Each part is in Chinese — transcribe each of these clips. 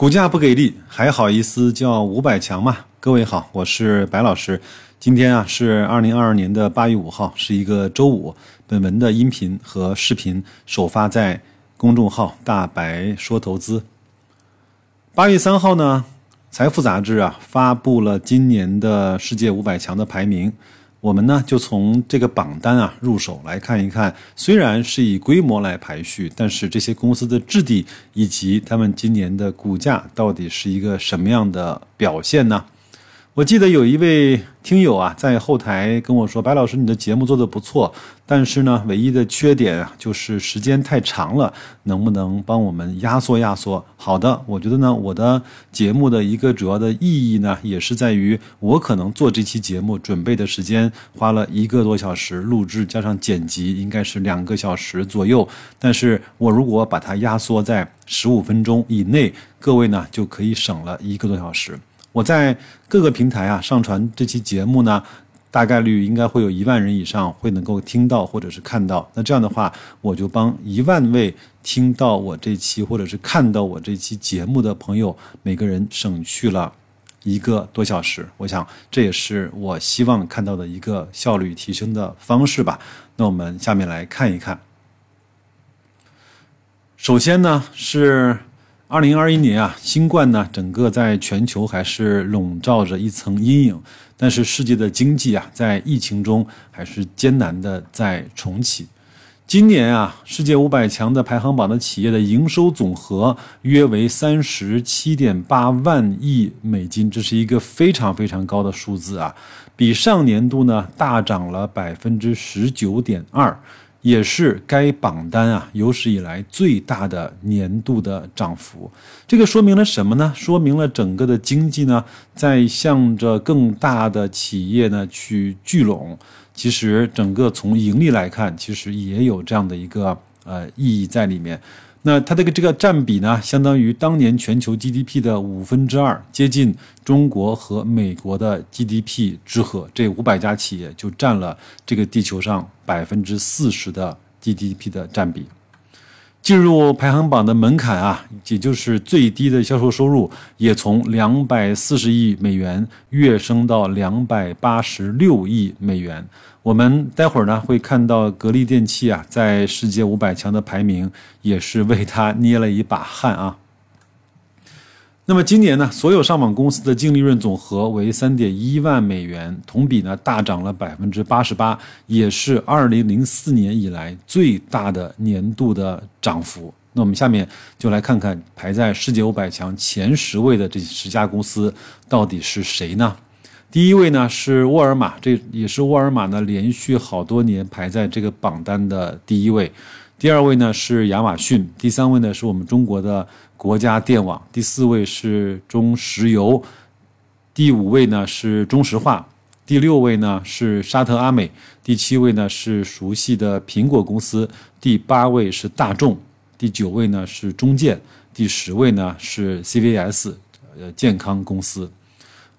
股价不给力，还好意思叫五百强吗？各位好，我是白老师。今天啊是二零二二年的八月五号，是一个周五。本文的音频和视频首发在公众号“大白说投资”。八月三号呢，财富杂志啊发布了今年的世界五百强的排名。我们呢就从这个榜单啊入手来看一看，虽然是以规模来排序，但是这些公司的质地以及他们今年的股价到底是一个什么样的表现呢？我记得有一位听友啊，在后台跟我说：“白老师，你的节目做的不错，但是呢，唯一的缺点啊，就是时间太长了，能不能帮我们压缩压缩？”好的，我觉得呢，我的节目的一个主要的意义呢，也是在于我可能做这期节目准备的时间花了一个多小时，录制加上剪辑应该是两个小时左右，但是我如果把它压缩在十五分钟以内，各位呢就可以省了一个多小时。我在各个平台啊上传这期节目呢，大概率应该会有一万人以上会能够听到或者是看到。那这样的话，我就帮一万位听到我这期或者是看到我这期节目的朋友，每个人省去了一个多小时。我想这也是我希望看到的一个效率提升的方式吧。那我们下面来看一看。首先呢是。二零二一年啊，新冠呢，整个在全球还是笼罩着一层阴影。但是世界的经济啊，在疫情中还是艰难的在重启。今年啊，世界五百强的排行榜的企业的营收总和约为三十七点八万亿美金，这是一个非常非常高的数字啊，比上年度呢大涨了百分之十九点二。也是该榜单啊有史以来最大的年度的涨幅，这个说明了什么呢？说明了整个的经济呢在向着更大的企业呢去聚拢。其实整个从盈利来看，其实也有这样的一个呃意义在里面。那它这个这个占比呢，相当于当年全球 GDP 的五分之二，接近中国和美国的 GDP 之和。这五百家企业就占了这个地球上百分之四十的 GDP 的占比。进入排行榜的门槛啊，也就是最低的销售收入，也从两百四十亿美元跃升到两百八十六亿美元。我们待会儿呢会看到格力电器啊，在世界五百强的排名也是为它捏了一把汗啊。那么今年呢，所有上榜公司的净利润总和为三点一万美元，同比呢大涨了百分之八十八，也是二零零四年以来最大的年度的涨幅。那我们下面就来看看排在世界五百强前十位的这十家公司到底是谁呢？第一位呢是沃尔玛，这也是沃尔玛呢连续好多年排在这个榜单的第一位。第二位呢是亚马逊，第三位呢是我们中国的国家电网，第四位是中石油，第五位呢是中石化，第六位呢是沙特阿美，第七位呢是熟悉的苹果公司，第八位是大众，第九位呢是中建，第十位呢是 CVS，呃健康公司。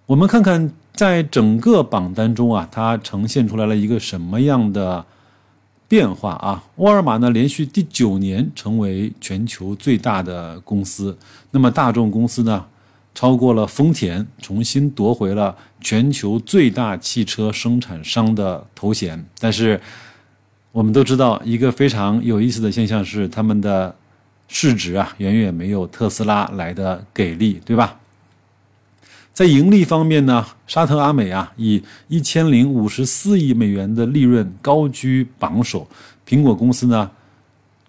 我们看看。在整个榜单中啊，它呈现出来了一个什么样的变化啊？沃尔玛呢，连续第九年成为全球最大的公司。那么大众公司呢，超过了丰田，重新夺回了全球最大汽车生产商的头衔。但是我们都知道，一个非常有意思的现象是，他们的市值啊，远远没有特斯拉来的给力，对吧？在盈利方面呢，沙特阿美啊以一千零五十四亿美元的利润高居榜首，苹果公司呢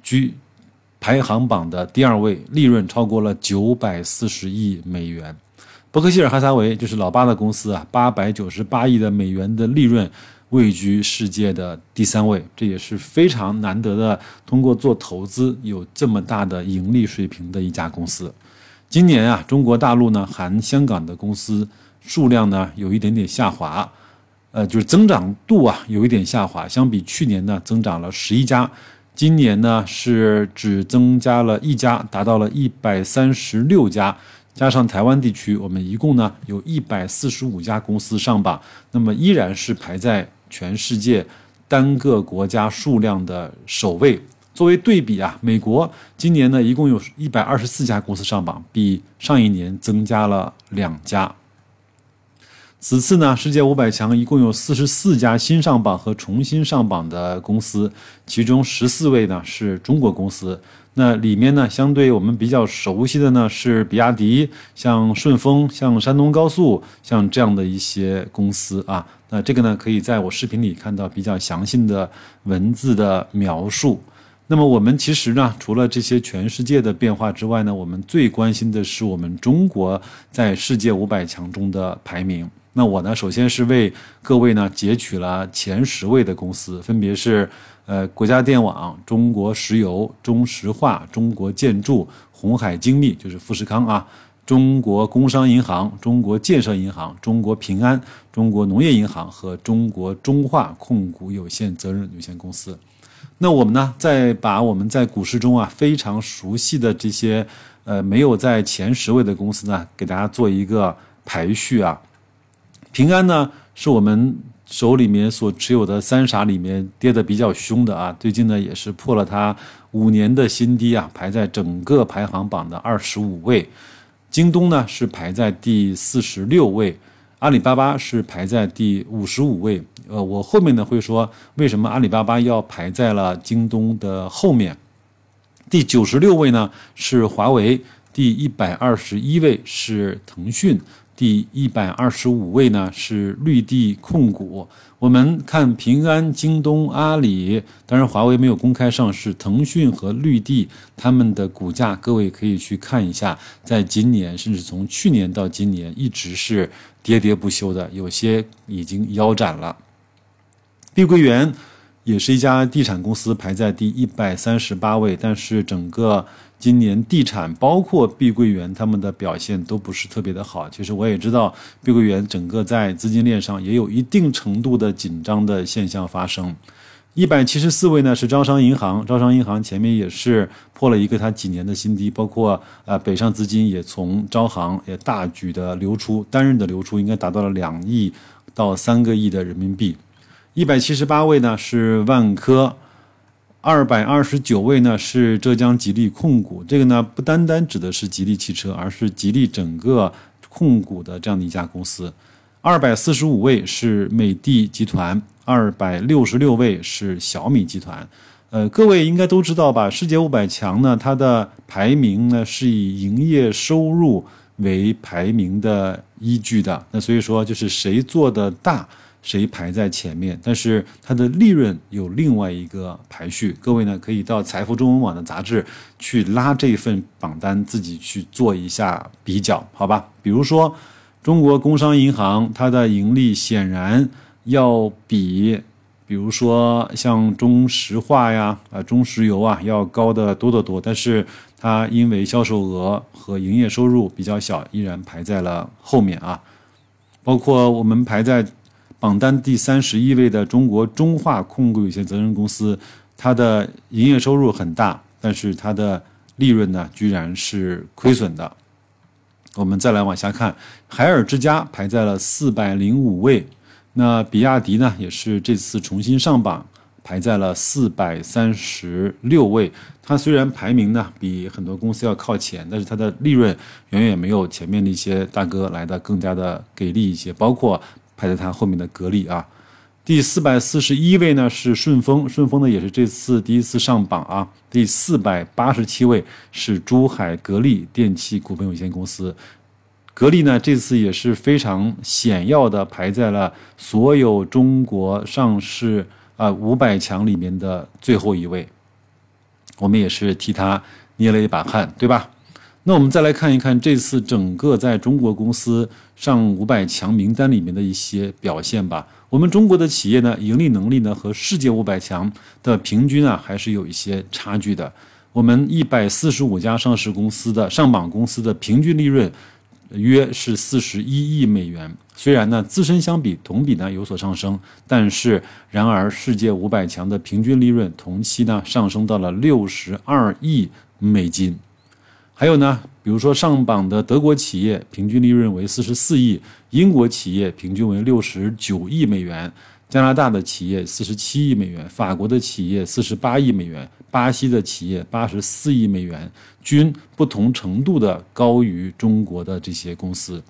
居排行榜的第二位，利润超过了九百四十亿美元。伯克希尔哈撒韦就是老八的公司啊，八百九十八亿的美元的利润位居世界的第三位，这也是非常难得的，通过做投资有这么大的盈利水平的一家公司。今年啊，中国大陆呢含香港的公司数量呢有一点点下滑，呃，就是增长度啊有一点下滑，相比去年呢增长了十一家，今年呢是只增加了一家，达到了一百三十六家，加上台湾地区，我们一共呢有一百四十五家公司上榜，那么依然是排在全世界单个国家数量的首位。作为对比啊，美国今年呢一共有一百二十四家公司上榜，比上一年增加了两家。此次呢，世界五百强一共有四十四家新上榜和重新上榜的公司，其中十四位呢是中国公司。那里面呢，相对我们比较熟悉的呢是比亚迪、像顺丰、像山东高速、像这样的一些公司啊。那这个呢，可以在我视频里看到比较详细的文字的描述。那么我们其实呢，除了这些全世界的变化之外呢，我们最关心的是我们中国在世界五百强中的排名。那我呢，首先是为各位呢截取了前十位的公司，分别是呃国家电网、中国石油、中石化、中国建筑、红海精密，就是富士康啊，中国工商银行、中国建设银行、中国平安、中国农业银行和中国中化控股有限责任有限公司。那我们呢，再把我们在股市中啊非常熟悉的这些呃没有在前十位的公司呢，给大家做一个排序啊。平安呢，是我们手里面所持有的三傻里面跌的比较凶的啊。最近呢，也是破了它五年的新低啊，排在整个排行榜的二十五位。京东呢是排在第四十六位，阿里巴巴是排在第五十五位。呃，我后面呢会说为什么阿里巴巴要排在了京东的后面。第九十六位呢是华为，第一百二十一位是腾讯。第一百二十五位呢是绿地控股。我们看平安、京东、阿里，当然华为没有公开上市。腾讯和绿地他们的股价，各位可以去看一下，在今年甚至从去年到今年一直是喋喋不休的，有些已经腰斩了。碧桂园也是一家地产公司，排在第一百三十八位，但是整个。今年地产包括碧桂园他们的表现都不是特别的好。其实我也知道，碧桂园整个在资金链上也有一定程度的紧张的现象发生。一百七十四位呢是招商银行，招商银行前面也是破了一个它几年的新低，包括呃北上资金也从招行也大举的流出，单日的流出应该达到了两亿到三个亿的人民币。一百七十八位呢是万科。二百二十九位呢是浙江吉利控股，这个呢不单单指的是吉利汽车，而是吉利整个控股的这样的一家公司。二百四十五位是美的集团，二百六十六位是小米集团。呃，各位应该都知道吧？世界五百强呢，它的排名呢是以营业收入为排名的依据的。那所以说，就是谁做的大。谁排在前面？但是它的利润有另外一个排序。各位呢，可以到财富中文网的杂志去拉这份榜单，自己去做一下比较，好吧？比如说，中国工商银行，它的盈利显然要比，比如说像中石化呀、啊中石油啊要高的多得多。但是它因为销售额和营业收入比较小，依然排在了后面啊。包括我们排在。榜单第三十一位的中国中化控股有限责任公司，它的营业收入很大，但是它的利润呢，居然是亏损的。我们再来往下看，海尔之家排在了四百零五位，那比亚迪呢，也是这次重新上榜，排在了四百三十六位。它虽然排名呢比很多公司要靠前，但是它的利润远远没有前面的一些大哥来的更加的给力一些，包括。排在它后面的格力啊，第四百四十一位呢是顺丰，顺丰呢也是这次第一次上榜啊。第四百八十七位是珠海格力电器股份有限公司，格力呢这次也是非常显要的排在了所有中国上市啊五百强里面的最后一位，我们也是替他捏了一把汗，对吧？那我们再来看一看这次整个在中国公司上五百强名单里面的一些表现吧。我们中国的企业呢，盈利能力呢和世界五百强的平均啊还是有一些差距的。我们一百四十五家上市公司的上榜公司的平均利润约是四十一亿美元。虽然呢自身相比同比呢有所上升，但是然而世界五百强的平均利润同期呢上升到了六十二亿美金。还有呢，比如说上榜的德国企业平均利润为四十四亿，英国企业平均为六十九亿美元，加拿大的企业四十七亿美元，法国的企业四十八亿美元，巴西的企业八十四亿美元，均不同程度的高于中国的这些公司。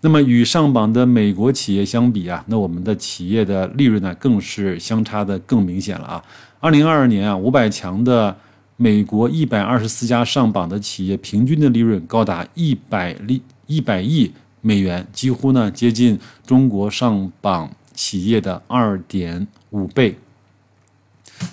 那么与上榜的美国企业相比啊，那我们的企业的利润呢，更是相差的更明显了啊。二零二二年啊，五百强的美国一百二十四家上榜的企业，平均的利润高达一百亿一百亿美元，几乎呢接近中国上榜企业的二点五倍。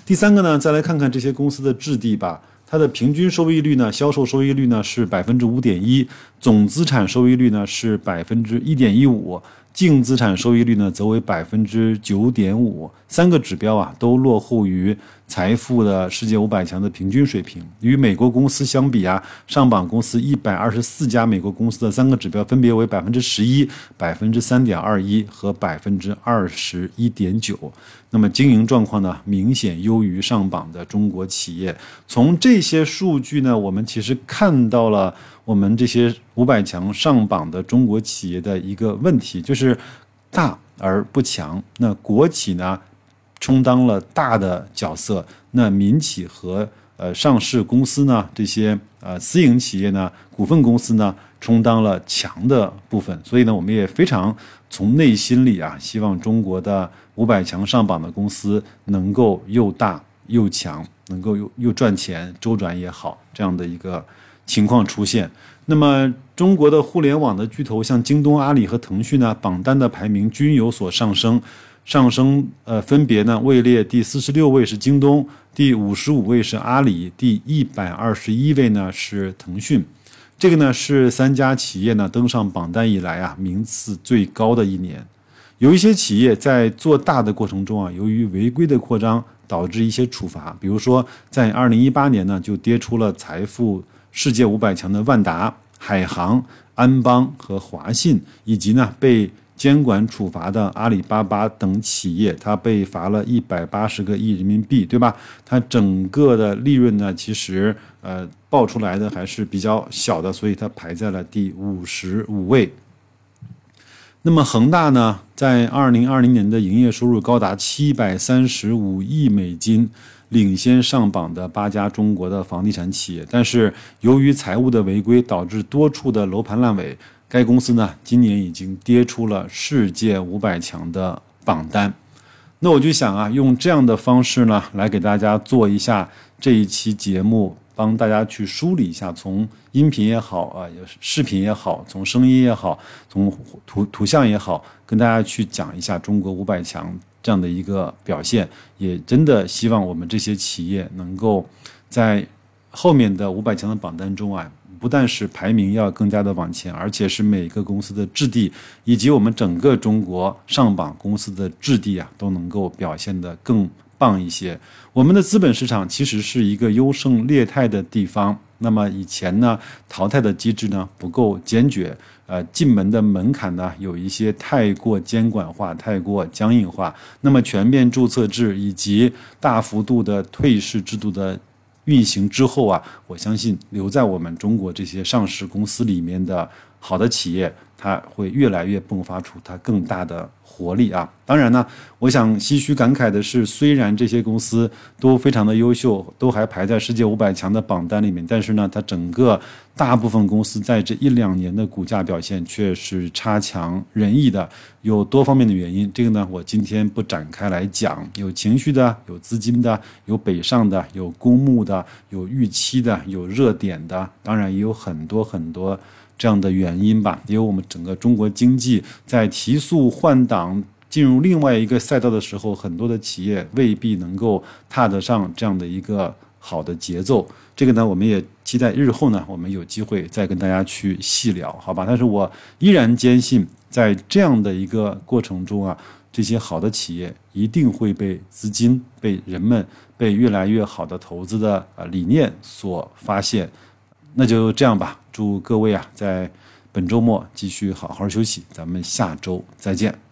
第三个呢，再来看看这些公司的质地吧。它的平均收益率呢，销售收益率呢是百分之五点一，总资产收益率呢是百分之一点一五，净资产收益率呢则为百分之九点五，三个指标啊都落后于财富的世界五百强的平均水平。与美国公司相比啊，上榜公司一百二十四家美国公司的三个指标分别为百分之十一、百分之三点二一和百分之二十一点九。那么经营状况呢，明显优于上榜的中国企业。从这些数据呢，我们其实看到了我们这些五百强上榜的中国企业的一个问题，就是大而不强。那国企呢，充当了大的角色；那民企和呃上市公司呢，这些呃私营企业呢，股份公司呢，充当了强的部分。所以呢，我们也非常从内心里啊，希望中国的。五百强上榜的公司能够又大又强，能够又又赚钱周转也好，这样的一个情况出现。那么，中国的互联网的巨头像京东、阿里和腾讯呢，榜单的排名均有所上升，上升呃分别呢位列第四十六位是京东，第五十五位是阿里，第一百二十一位呢是腾讯。这个呢是三家企业呢登上榜单以来啊名次最高的一年。有一些企业在做大的过程中啊，由于违规的扩张导致一些处罚，比如说在二零一八年呢，就跌出了财富世界五百强的万达、海航、安邦和华信，以及呢被监管处罚的阿里巴巴等企业，它被罚了一百八十个亿人民币，对吧？它整个的利润呢，其实呃报出来的还是比较小的，所以它排在了第五十五位。那么恒大呢，在二零二零年的营业收入高达七百三十五亿美金，领先上榜的八家中国的房地产企业。但是由于财务的违规，导致多处的楼盘烂尾，该公司呢今年已经跌出了世界五百强的榜单。那我就想啊，用这样的方式呢，来给大家做一下这一期节目。帮大家去梳理一下，从音频也好啊，视频也好，从声音也好，从图图像也好，跟大家去讲一下中国五百强这样的一个表现。也真的希望我们这些企业能够在后面的五百强的榜单中啊，不但是排名要更加的往前，而且是每个公司的质地以及我们整个中国上榜公司的质地啊，都能够表现得更。棒一些，我们的资本市场其实是一个优胜劣汰的地方。那么以前呢，淘汰的机制呢不够坚决，呃，进门的门槛呢有一些太过监管化、太过僵硬化。那么全面注册制以及大幅度的退市制度的运行之后啊，我相信留在我们中国这些上市公司里面的好的企业。它会越来越迸发出它更大的活力啊！当然呢，我想唏嘘感慨的是，虽然这些公司都非常的优秀，都还排在世界五百强的榜单里面，但是呢，它整个大部分公司在这一两年的股价表现却是差强人意的，有多方面的原因。这个呢，我今天不展开来讲，有情绪的，有资金的，有北上的，有公募的，有预期的，有热点的，当然也有很多很多。这样的原因吧，因为我们整个中国经济在提速换挡、进入另外一个赛道的时候，很多的企业未必能够踏得上这样的一个好的节奏。这个呢，我们也期待日后呢，我们有机会再跟大家去细聊，好吧？但是我依然坚信，在这样的一个过程中啊，这些好的企业一定会被资金、被人们、被越来越好的投资的啊理念所发现。那就这样吧。祝各位啊，在本周末继续好好休息，咱们下周再见。